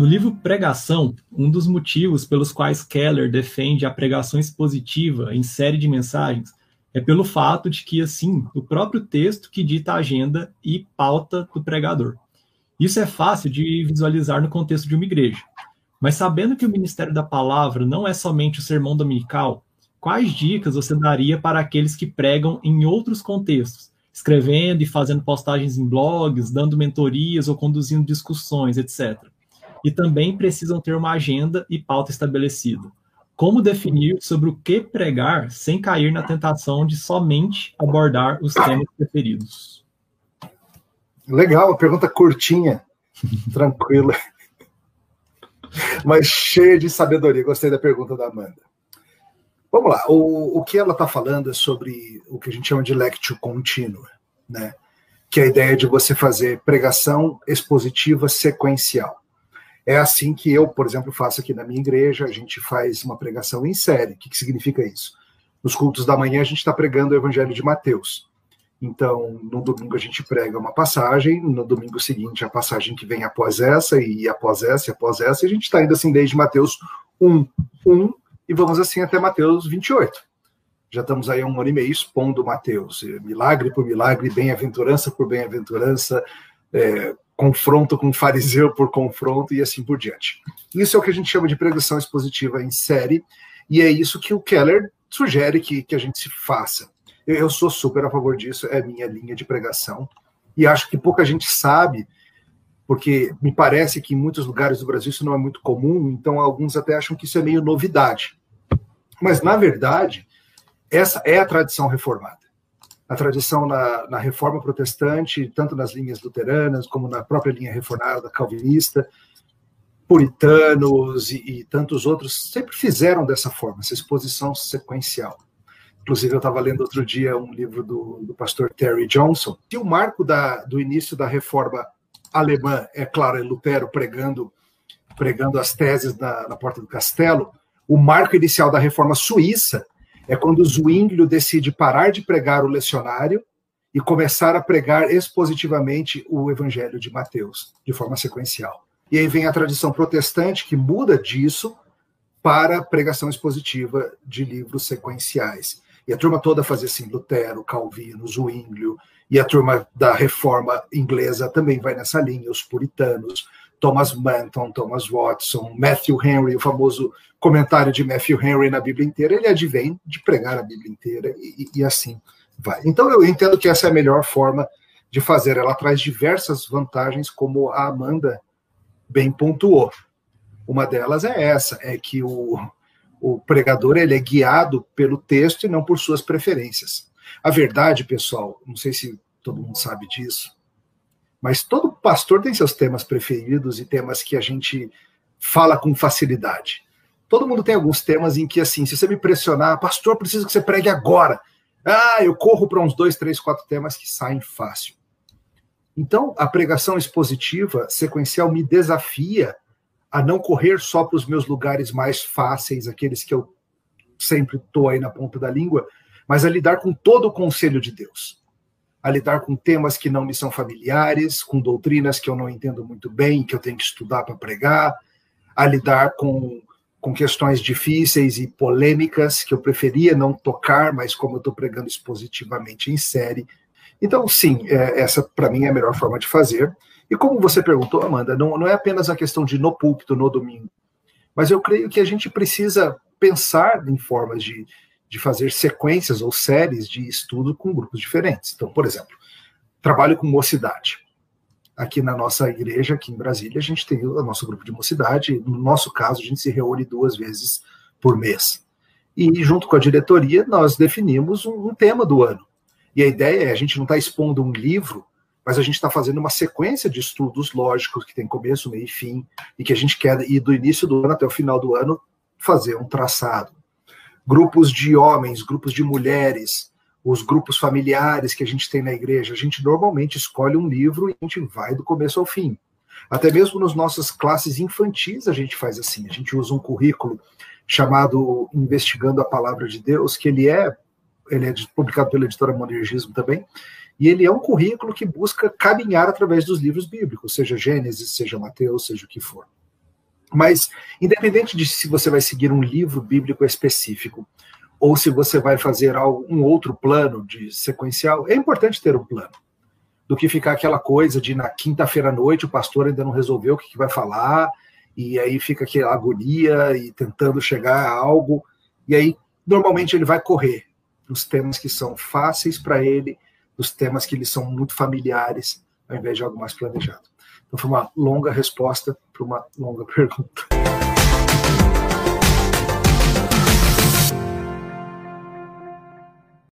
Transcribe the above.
No livro Pregação, um dos motivos pelos quais Keller defende a pregação expositiva em série de mensagens é pelo fato de que, assim, o próprio texto que dita a agenda e pauta do pregador. Isso é fácil de visualizar no contexto de uma igreja. Mas sabendo que o ministério da palavra não é somente o sermão dominical, quais dicas você daria para aqueles que pregam em outros contextos, escrevendo e fazendo postagens em blogs, dando mentorias ou conduzindo discussões, etc. E também precisam ter uma agenda e pauta estabelecida. Como definir sobre o que pregar sem cair na tentação de somente abordar os temas preferidos? Legal, pergunta curtinha, tranquila, mas cheia de sabedoria. Gostei da pergunta da Amanda. Vamos lá, o, o que ela está falando é sobre o que a gente chama de lectio contínua, né? que é a ideia de você fazer pregação expositiva sequencial. É assim que eu, por exemplo, faço aqui na minha igreja, a gente faz uma pregação em série. O que, que significa isso? Nos cultos da manhã a gente está pregando o Evangelho de Mateus. Então, no domingo a gente prega uma passagem, no domingo seguinte a passagem que vem após essa, e após essa, e após essa, e a gente está indo assim desde Mateus 1, 1, e vamos assim até Mateus 28. Já estamos aí há um ano e meio expondo Mateus, milagre por milagre, bem-aventurança por bem-aventurança, é, confronto com fariseu por confronto e assim por diante. Isso é o que a gente chama de pregação expositiva em série, e é isso que o Keller sugere que, que a gente se faça. Eu sou super a favor disso, é minha linha de pregação. E acho que pouca gente sabe, porque me parece que em muitos lugares do Brasil isso não é muito comum, então alguns até acham que isso é meio novidade. Mas, na verdade, essa é a tradição reformada. A tradição na, na reforma protestante, tanto nas linhas luteranas, como na própria linha reformada calvinista, puritanos e, e tantos outros sempre fizeram dessa forma, essa exposição sequencial. Inclusive, eu estava lendo outro dia um livro do, do pastor Terry Johnson. E o marco da, do início da reforma alemã, é claro, é Lutero pregando, pregando as teses na, na porta do castelo. O marco inicial da reforma suíça é quando Zwinglio decide parar de pregar o lecionário e começar a pregar expositivamente o Evangelho de Mateus, de forma sequencial. E aí vem a tradição protestante que muda disso para pregação expositiva de livros sequenciais. E a turma toda fazia assim, Lutero, Calvino, Zwinglio, e a turma da reforma inglesa também vai nessa linha, os puritanos, Thomas Manton, Thomas Watson, Matthew Henry, o famoso comentário de Matthew Henry na Bíblia inteira, ele advém de pregar a Bíblia inteira e, e assim vai. Então eu entendo que essa é a melhor forma de fazer. Ela traz diversas vantagens, como a Amanda bem pontuou. Uma delas é essa, é que o, o pregador ele é guiado pelo texto e não por suas preferências. A verdade, pessoal, não sei se todo mundo sabe disso, mas todo pastor tem seus temas preferidos e temas que a gente fala com facilidade. Todo mundo tem alguns temas em que, assim, se você me pressionar, pastor, preciso que você pregue agora. Ah, eu corro para uns dois, três, quatro temas que saem fácil. Então, a pregação expositiva, sequencial, me desafia a não correr só para os meus lugares mais fáceis, aqueles que eu sempre estou aí na ponta da língua, mas a lidar com todo o conselho de Deus. A lidar com temas que não me são familiares, com doutrinas que eu não entendo muito bem, que eu tenho que estudar para pregar, a lidar com, com questões difíceis e polêmicas que eu preferia não tocar, mas como eu estou pregando expositivamente em série. Então, sim, é, essa para mim é a melhor forma de fazer. E como você perguntou, Amanda, não, não é apenas a questão de no púlpito, no domingo, mas eu creio que a gente precisa pensar em formas de, de fazer sequências ou séries de estudo com grupos diferentes. Então, por exemplo, trabalho com mocidade. Aqui na nossa igreja, aqui em Brasília, a gente tem o nosso grupo de mocidade. No nosso caso, a gente se reúne duas vezes por mês. E, junto com a diretoria, nós definimos um, um tema do ano. E a ideia é: a gente não está expondo um livro mas a gente está fazendo uma sequência de estudos lógicos que tem começo, meio e fim, e que a gente quer ir do início do ano até o final do ano fazer um traçado. Grupos de homens, grupos de mulheres, os grupos familiares que a gente tem na igreja, a gente normalmente escolhe um livro e a gente vai do começo ao fim. Até mesmo nas nossas classes infantis a gente faz assim, a gente usa um currículo chamado Investigando a Palavra de Deus, que ele é, ele é publicado pela editora Monergismo também, e ele é um currículo que busca caminhar através dos livros bíblicos, seja Gênesis, seja Mateus, seja o que for. Mas, independente de se você vai seguir um livro bíblico específico ou se você vai fazer um outro plano de sequencial, é importante ter um plano. Do que ficar aquela coisa de na quinta-feira à noite o pastor ainda não resolveu o que, que vai falar, e aí fica aquela agonia e tentando chegar a algo, e aí normalmente ele vai correr nos temas que são fáceis para ele, nos temas que lhe são muito familiares, ao invés de algo mais planejado. Então foi uma longa resposta para uma longa pergunta.